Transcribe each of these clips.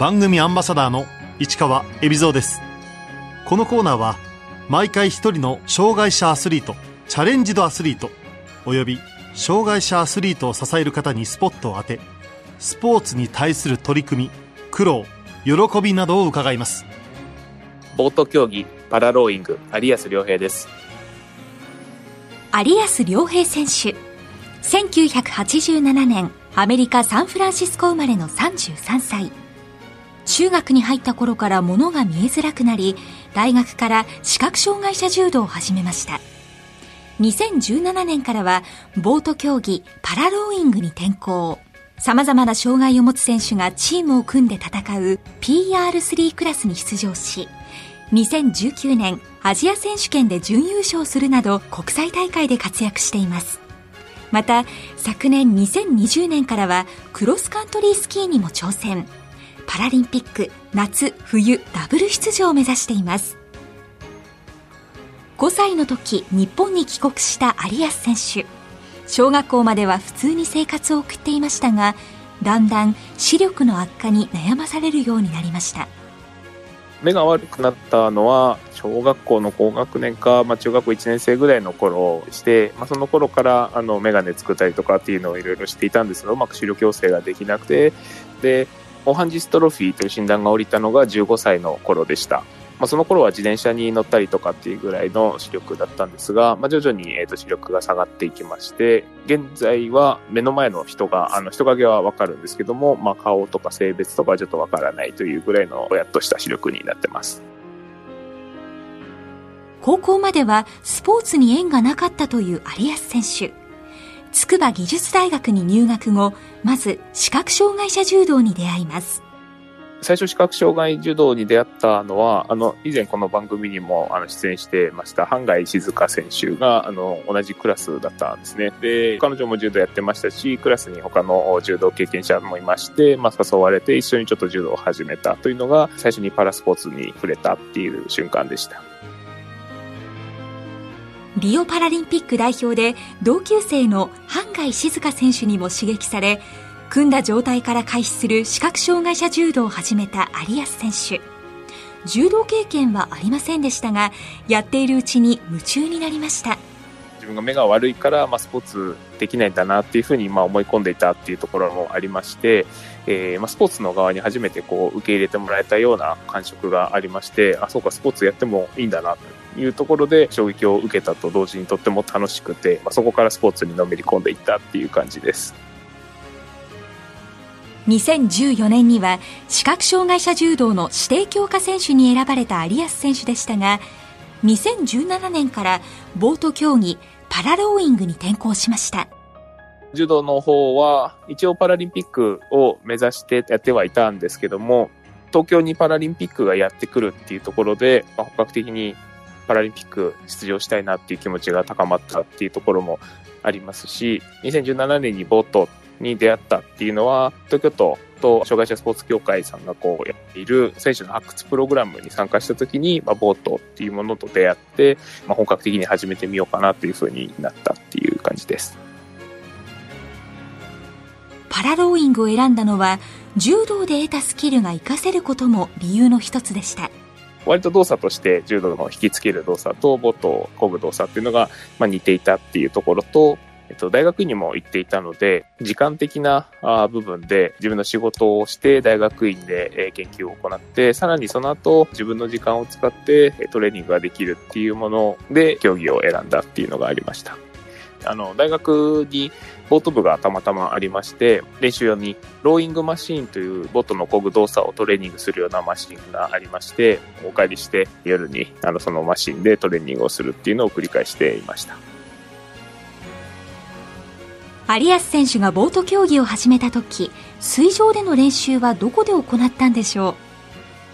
番組アンバサダーの市川恵比蔵です。このコーナーは毎回一人の障害者アスリートチャレンジドアスリートおよび障害者アスリートを支える方にスポットを当てスポーツに対する取り組み苦労喜びなどを伺います。ボート競技パラローイング有安良平です。有安良平選手1987年アメリカ・サンフランシスコ生まれの33歳中学に入った頃から物が見えづらくなり大学から視覚障害者柔道を始めました。2017年からはボート競技パラローイングに転向。様々な障害を持つ選手がチームを組んで戦う PR3 クラスに出場し2019年アジア選手権で準優勝するなど国際大会で活躍しています。また昨年2020年からはクロスカントリースキーにも挑戦。パラリンピック夏冬ダブル出場を目指しています。5歳の時日本に帰国した有安選手。小学校までは普通に生活を送っていましたがだんだん視力の悪化に悩まされるようになりました。目が悪くなったのは小学校の高学年か、まあ、中学校1年生ぐらいの頃して、まあ、その頃からあの眼鏡作ったりとかっていうのをいろいろしていたんですがうまく視力矯正ができなくてでオハンジストロフィーという診断が下りたのが15歳の頃でした。まあ、その頃は自転車に乗ったりとかっていうぐらいの視力だったんですが、まあ、徐々に、えー、と視力が下がっていきまして、現在は目の前の人が、あの人影はわかるんですけども、まあ、顔とか性別とかはちょっとわからないというぐらいのやっとした視力になってます。高校まではスポーツに縁がなかったという有安選手。筑波技術大学に入学後、まず視覚障害者柔道に出会います。最初視覚障害柔道に出会ったのは、あの、以前この番組にもあの出演してました、半外静香選手が、あの、同じクラスだったんですね。で、彼女も柔道やってましたし、クラスに他の柔道経験者もいまして、まあ、誘われて一緒にちょっと柔道を始めたというのが、最初にパラスポーツに触れたっていう瞬間でした。リオパラリンピック代表で同級生の半外静香選手にも刺激され、組んだ状態から開始する視覚障害者柔道を始めた有安選手。柔道経験はありませんでしたがやっているうちに夢中になりました。自分が目が悪いから、まあ、スポーツできないんだなっていうふうにまあ思い込んでいたっていうところもありまして、えー、まあスポーツの側に初めてこう受け入れてもらえたような感触がありましてあそうかスポーツやってもいいんだなと。いうところで衝撃を受けたと同時にとっても楽しくて、まあ、そこからスポーツにのめり込んでいったっていう感じです。2014年には視覚障害者柔道の指定強化選手に選ばれた有安選手でしたが2017年からボート競技パラローイングに転向しました柔道の方は一応パラリンピックを目指してやってはいたんですけども東京にパラリンピックがやってくるっていうところで、まあ、本格的にパラリンピック出場したいなっていう気持ちが高まったっていうところもありますし2017年にボートに出会ったっていうのは、東京都と障害者スポーツ協会さんがこうやっている選手の発掘プログラムに参加した時に、まあ、ボートっていうものと出会って、まあ、本格的に始めてみようかなというふうになったっていう感じです。パラローイングを選んだのは、柔道で得たスキルが活かせることも理由の一つでした。割と動作として柔道の引きつける動作とボートを漕ぐ動作っていうのが、まあ、似ていたっていうところと、えっと、大学院にも行っていたので、時間的な部分で自分の仕事をして大学院で研究を行って、さらにその後自分の時間を使ってトレーニングができるっていうもので競技を選んだっていうのがありました。あの、大学にボート部がたまたまありまして、練習用にローイングマシーンというボートの漕ぐ動作をトレーニングするようなマシンがありまして、お帰りして夜にあのそのマシンでトレーニングをするっていうのを繰り返していました。有安選手がボート競技を始めた時水上での練習はどこで行ったんでしょう？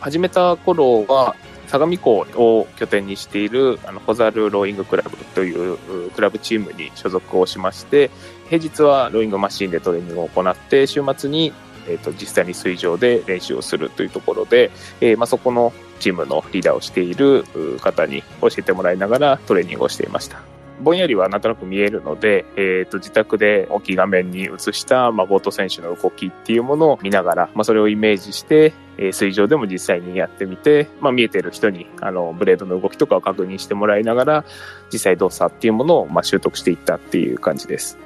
始めた頃は相模港を拠点にしているあのホザルローイングクラブというクラブチームに所属をしまして平日はローイングマシンでトレーニングを行って週末に、えーと、実際に水上で練習をするというところで、えー、まあ、そこのチームのリーダーをしている方に教えてもらいながらトレーニングをしていました。ぼんやりはなんとなく見えるので、えっ、ー、と、自宅で大きい画面に映した、まあ、ボート選手の動きっていうものを見ながら、まあ、それをイメージして、えー、水上でも実際にやってみて、まあ、見えてる人にあのブレードの動きとかを確認してもらいながら実際動作っていうものをまあ習得していったっていう感じです。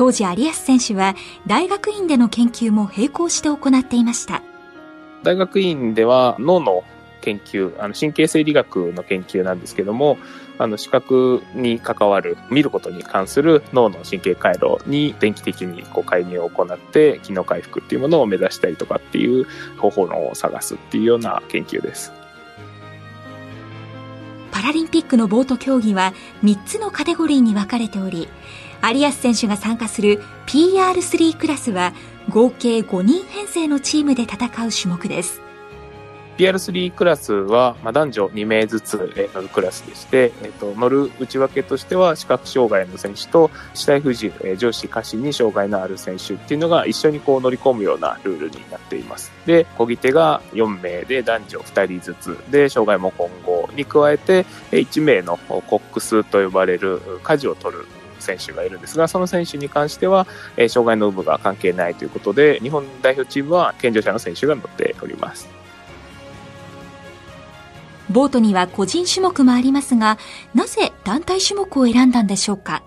当時有安選手は大学院での研究も並行して行っていました大学院では脳の研究あの神経生理学の研究なんですけどもあの視覚に関わる見ることに関する脳の神経回路に電気的にこう介入を行って機能回復っていうものを目指したりとかっていう方法論を探すっていうような研究です。パラリンピックのボート競技は3つのカテゴリーに分かれており有安選手が参加する PR3 クラスは合計5人編成のチームで戦う種目です。PR3 クラスは、まあ、男女2名ずつ乗るクラスでして、えっと、乗る内訳としては視覚障害の選手と肢体不自由、上肢下肢に障害のある選手っていうのが一緒にこう乗り込むようなルールになっています。で、漕ぎ手が4名で男女2人ずつで、障害も混合に加えて1名のコックスと呼ばれる舵を取る選手がいるんですが、その選手に関しては、えー、障害の有無が関係ないということで、日本代表チームは健常者の選手が乗っております。ボートには個人種目もありますが、なぜ団体種目を選んだんでしょうか？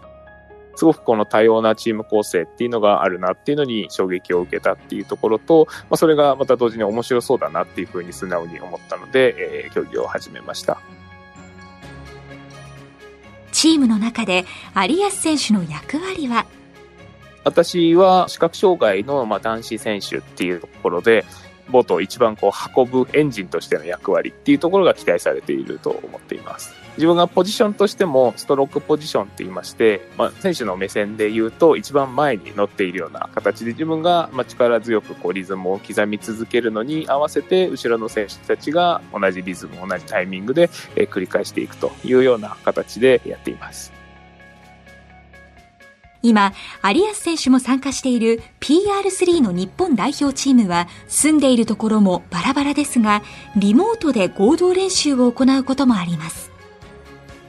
すごくこの多様なチーム構成っていうのがあるなっていうのに衝撃を受けたっていうところと、まあ、それがまた同時に面白そうだなっていうふうに素直に思ったので、えー、競技を始めました。チームの中で有安選手の役割は？私は視覚障害のまあ男子選手っていうところで、ボートを一番こう運ぶエンジンとしての役割っていうところが期待されていると思っています。自分がポジションとしてもストロークポジションって言いまして、まあ、選手の目線で言うと一番前に乗っているような形で自分がま力強くこうリズムを刻み続けるのに合わせて後ろの選手たちが同じリズム同じタイミングで繰り返していくというような形でやっています。今、有安選手も参加している PR3 の日本代表チームは住んでいるところもバラバラですが、リモートで合同練習を行うこともあります。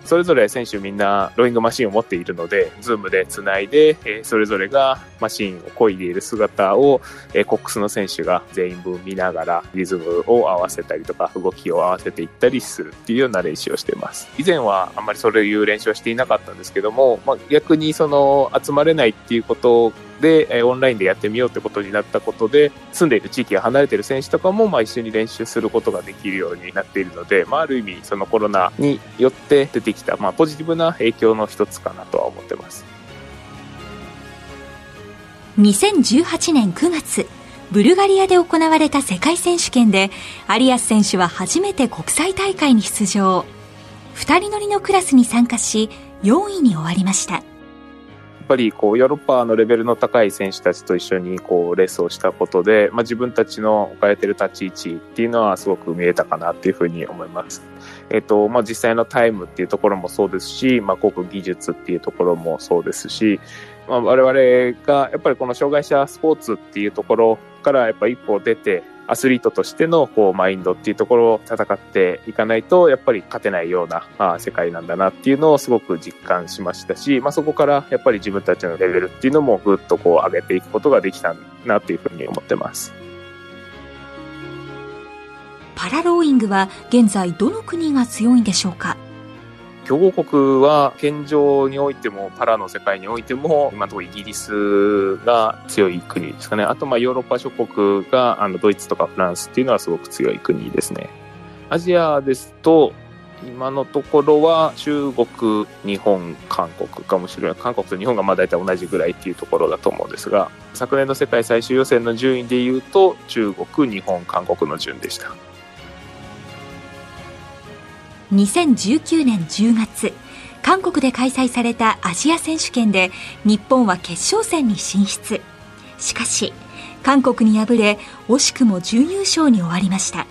それぞれ選手みんなローイングマシンを持っているので、ズームでつないで、えそれぞれがマシンを漕いでいる姿を、えコックスの選手が全員分見ながらリズムを合わせたりとか動きを合わせていったりするっていうような練習をしてます。以前はあんまりそういう練習はしていなかったんですけども、まあ、逆にその集まれないっていうことで、えオンラインでやってみようってことになったことで、住んでいる地域が離れてる選手とかも、まあ、一緒に練習することができるようになっているので、まあ、ある意味、そのコロナによって出てきた、まあ、ポジティブな影響の一つかなとは思ってます。2018年9月、ブルガリアで行われた世界選手権で、有安選手は初めて国際大会に出場。二人乗りのクラスに参加し、4位に終わりました。っぱりこうヨーロッパのレベルの高い選手たちと一緒にこうレースをしたことで、まあ、自分たちの置かれてる立ち位置っていうのはすごく見えたかなっていうふうに思います。えっ、と、まあ、実際のタイムっていうところもそうですし、まあ、航空技術っていうところもそうですし、まあ、我々がやっぱりこの障害者スポーツっていうところからやっぱ一歩出て、アスリートとしてのこうマインドっていうところを戦っていかないと、やっぱり勝てないような、まあ、世界なんだなっていうのをすごく実感しましたし、まあ、そこからやっぱり自分たちのレベルっていうのもぐっとこう上げていくことができたなっていうふうに思ってます。パラローイングは現在どの国が強いんでしょうか？強豪国は現状においてもパラの世界においても今のところイギリスが強い国ですかねあとまあヨーロッパ諸国があのドイツとかフランスっていうのはすごく強い国ですねアジアですと今のところは中国、日本、韓国かもしれない。韓国と日本がまあ大体同じぐらいっていうところだと思うんですが、昨年の世界最終予選の順位で言うと、中国、日本、韓国の順でした。2019年10月韓国で開催されたアジア選手権で日本は決勝戦に進出。しかし韓国に敗れ惜しくも準優勝に終わりました。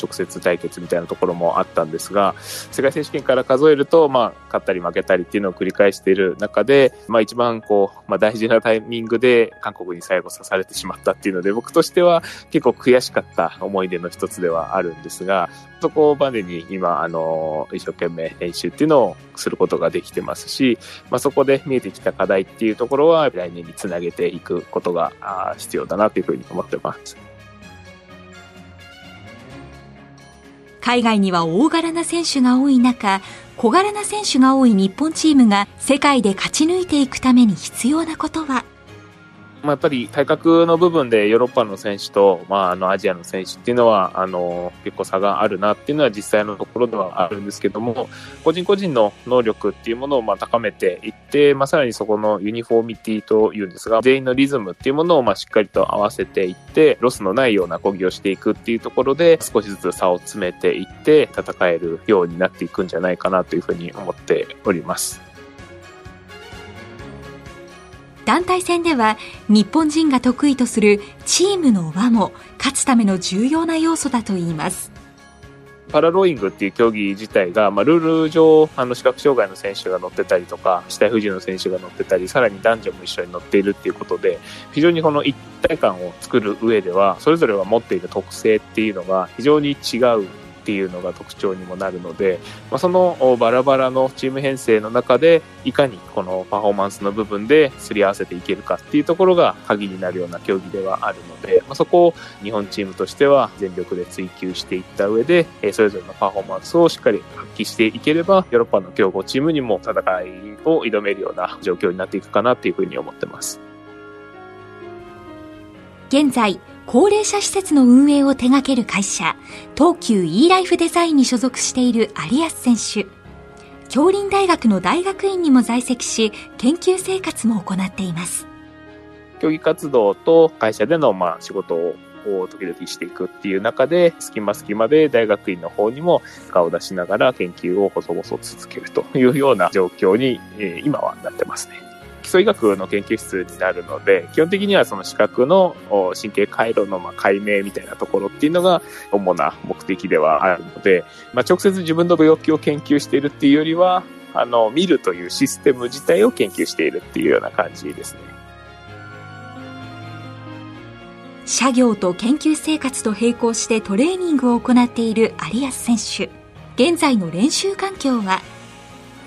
直接対決みたいなところもあったんですが、世界選手権から数えると、まあ、勝ったり負けたりっていうのを繰り返している中で、まあ、一番こう、まあ、大事なタイミングで韓国に最後刺されてしまったっていうので、僕としては結構悔しかった思い出の一つではあるんですが、そこまでに今、あの、一生懸命練習っていうのをすることができてますし、まあ、そこで見えてきた課題っていうところは来年につなげていくことが必要だなというふうに思ってます。海外には大柄な選手が多い中、小柄な選手が多い日本チームが世界で勝ち抜いていくために必要なことは？まあ、やっぱり体格の部分でヨーロッパの選手と、まあ、あのアジアの選手っていうのはあの結構差があるなっていうのは実際のところではあるんですけども個人個人の能力っていうものをまあ高めていって、まあ、さらにそこのユニフォーミティというんですが全員のリズムっていうものをまあしっかりと合わせていってロスのないような漕ぎをしていくっていうところで少しずつ差を詰めていって戦えるようになっていくんじゃないかなというふうに思っております。団体戦では日本人が得意とするチームの輪も勝つための重要な要素だといいます。パラローイングっていう競技自体が、まあ、ルール上あの視覚障害の選手が乗ってたりとか死体不自由の選手が乗ってたりさらに男女も一緒に乗っているっていうことで非常にこの一体感を作る上ではそれぞれが持っている特性っていうのが非常に違うていうのが特徴にもなるので、まあ、そのバラバラのチーム編成の中でいかにこのパフォーマンスの部分ですり合わせていけるかっていうところが鍵になるような競技ではあるので、まあ、そこを日本チームとしては全力で追求していった上でそれぞれのパフォーマンスをしっかり発揮していければヨーロッパの強豪チームにも戦いを挑めるような状況になっていくかなっていうふうに思ってます。現在高齢者施設の運営を手掛ける会社、東急 e ライフデザインに所属している有安選手。京林大学の大学院にも在籍し、研究生活も行っています。競技活動と会社でのまあ仕事を時々していくっていう中で、隙間隙間で大学院の方にも顔を出しながら研究を細々続けるというような状況に、え今はなってますね。礎医学の研究室になるので、基本的にはその視覚の神経回路の解明みたいなところっていうのが主な目的ではあるので、まあ、直接自分の病気を研究しているっていうよりは、あの、見るというシステム自体を研究しているっていうような感じですね。社業と研究生活と並行してトレーニングを行っている有安選手。現在の練習環境は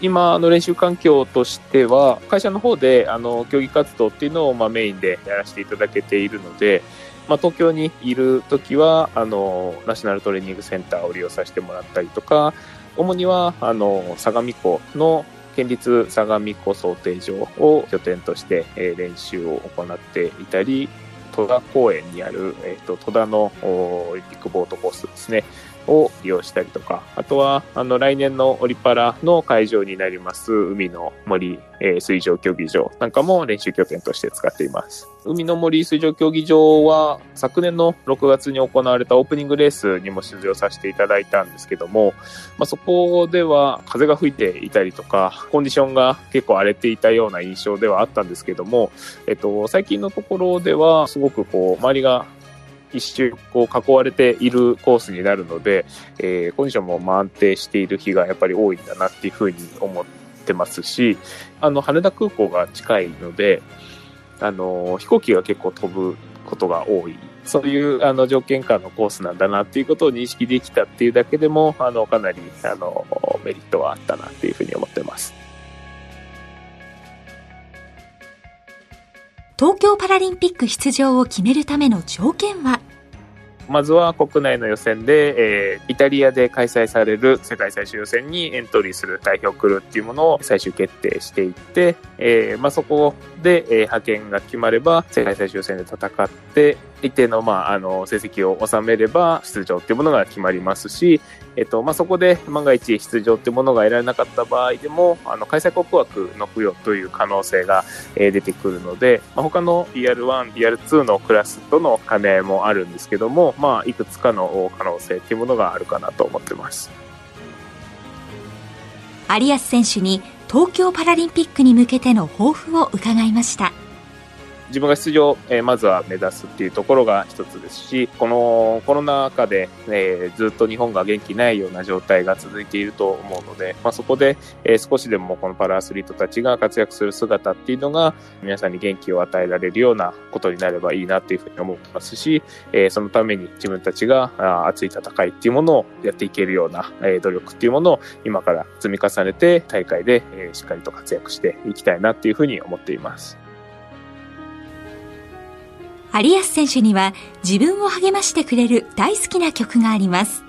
今の練習環境としては、会社の方であの競技活動っていうのをまあメインでやらせていただけているので、まあ、東京にいるときはあのナショナルトレーニングセンターを利用させてもらったりとか、主にはあの相模湖の県立相模湖想定場を拠点として、練習を行っていたり、戸田公園にある、えーと戸田のオリンピックボートコースですね。を利用したりとか、あとは、あの、来年のオリパラの会場になります、海の森、えー、水上競技場なんかも練習拠点として使っています。海の森水上競技場は、昨年の6月に行われたオープニングレースにも出場させていただいたんですけども、まあ、そこでは風が吹いていたりとか、コンディションが結構荒れていたような印象ではあったんですけども、えっと、最近のところでは、すごくこう、周りが一周こう囲われているコースになるので、えー、コンディションも安定している日がやっぱり多いんだなっていうふうに思ってますし、あの、羽田空港が近いので、あの、飛行機が結構飛ぶことが多い。そういうあの条件下のコースなんだなっていうことを認識できたっていうだけでも、あの、かなりあのメリットはあったなっていうふうに思ってます。東京パラリンピック出場を決めるための条件は？まずは国内の予選で、えー、イタリアで開催される世界最終予選にエントリーする代表クルーっていうものを最終決定していって、えー、まあ、そこで、えー、派遣が決まれば世界最終予選で戦って一定の,、まあ、あの成績を収めれば出場っていうものが決まりますし、えっとまあ、そこで万が一出場っていうものが得られなかった場合でもあの開催国枠の付与という可能性が、えー、出てくるので、まあ、他の BR1、BR2 のクラスとの兼ね合いもあるんですけども、まあ、いくつかの可能性っていうものがあるかなと思ってます。有安選手に東京パラリンピックに向けての抱負を伺いました。自分が出場、えー、まずは目指すっていうところが一つですし、このコロナ禍で、えー、ずっと日本が元気ないような状態が続いていると思うので、まあ、そこで、えー、少しでもこのパラアスリートたちが活躍する姿っていうのが皆さんに元気を与えられるようなことになればいいなっていうふうに思ってますし、えー、そのために自分たちがあ熱い戦いっていうものをやっていけるような、えー、努力っていうものを今から積み重ねて大会で、えー、しっかりと活躍していきたいなっていうふうに思っています。有安選手には自分を励ましてくれる大好きな曲があります。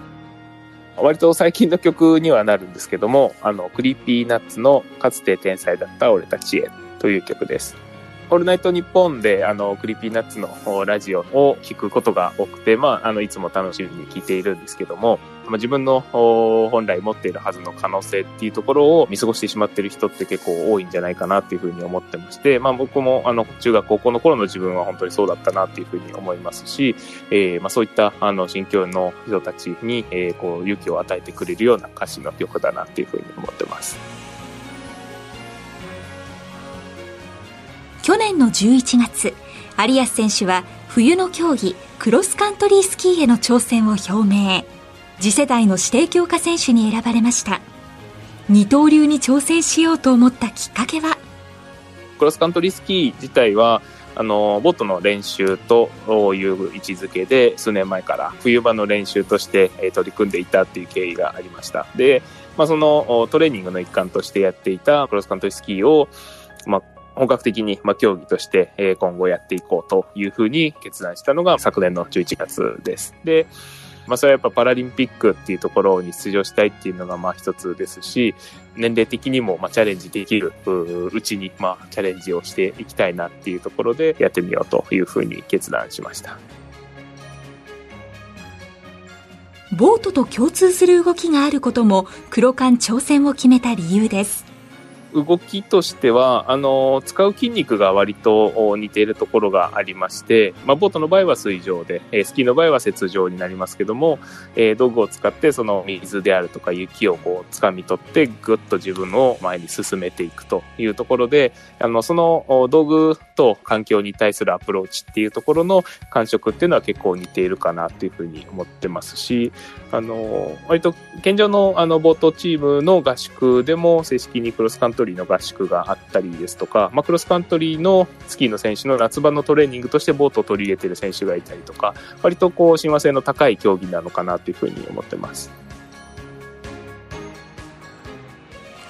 割と最近の曲にはなるんですけども、あの、 Creepy Nuts のかつて天才だった俺たちへという曲です。オールナイトニッポンで、あの、 Creepy Nuts のラジオを聞くことが多くて、まあ、あの、いつも楽しみに聞いているんですけども、まあ、自分の本来持っているはずの可能性っていうところを見過ごしてしまっている人って結構多いんじゃないかなっていうふうに思ってまして、まあ、僕も、あの、中学高校の頃の自分は本当にそうだったなっていうふうに思いますし、えー、まあ、そういった、あの、心境の人たちに、えー、こう、勇気を与えてくれるような歌詞の曲だなっていうふうに思ってます。去年の11月有安選手は冬の競技クロスカントリースキーへの挑戦を表明。次世代の指定強化選手に選ばれました。二刀流に挑戦しようと思ったきっかけは？クロスカントリースキー自体はあのボートの練習という位置づけで数年前から冬場の練習として取り組んでいたっていう経緯がありました。で、まあ、そのトレーニングの一環としてやっていたクロスカントリースキーを、まあ、本格的に、まあ、競技として、え今後やっていこうというふうに決断したのが昨年の11月です。で、まあ、それはやっぱパラリンピックっていうところに出場したいっていうのがまあ一つですし、年齢的にもまあチャレンジできるうちにまあチャレンジをしていきたいなっていうところでやってみようというふうに決断しました。ボートと共通する動きがあることも黒缶挑戦を決めた理由です。動きとしては、あの、使う筋肉が割と似ているところがありまして、まあ、ボートの場合は水上で、えスキーの場合は雪上になりますけども、えー、道具を使ってその水であるとか雪をこう掴み取って、ぐっと自分を前に進めていくというところで、あの、その道具と環境に対するアプローチっていうところの感触っていうのは結構似ているかなっていうふうに思ってますし、あの、割と現状のあの、ボートチームの合宿でも正式にクロスカントリーの合宿があったりですとか、まあ、クロスカントリーのスキーの選手の夏場のトレーニングとしてボートを取り入れている選手がいたりとか、割とこう親和性の高い競技なのかなというふうに思ってます。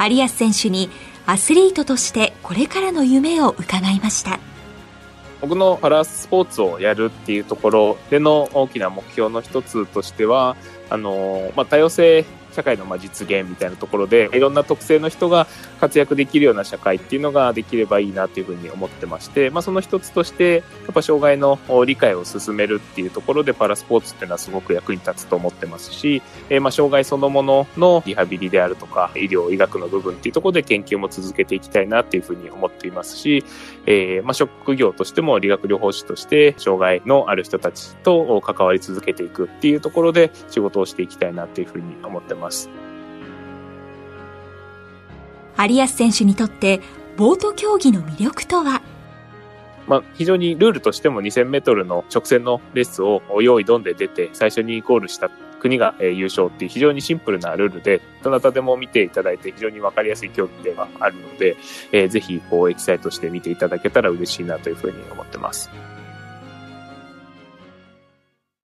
有安選手にアスリートとしてこれからの夢を伺いました。僕のパラスポーツをやるっていうところでの大きな目標の一つとしては、あの、まあ、多様性社会のま実現みたいなところでいろんな特性の人が活躍できるような社会っていうのができればいいなというふうに思ってまして、まあ、その一つとしてやっぱ障害の理解を進めるっていうところでパラスポーツっていうのはすごく役に立つと思ってますし、え、ま障害そのもののリハビリであるとか医療医学の部分っていうところで研究も続けていきたいなっていうふうに思っていますし、え、ま職業としても理学療法士として障害のある人たちと関わり続けていくっていうところで仕事をしていきたいなっていうふうに思ってます。ます。有安選手にとってボート競技の魅力とは？まあ、非常にルールとしても2000メートルの直線のレースを用意どんで出て最初にゴールした国が優勝っていう非常にシンプルなルールでどなたでも見ていただいて非常にわかりやすい競技ではあるので、えー、ぜひこうエキサイトして見ていただけたら嬉しいなというふうに思ってます。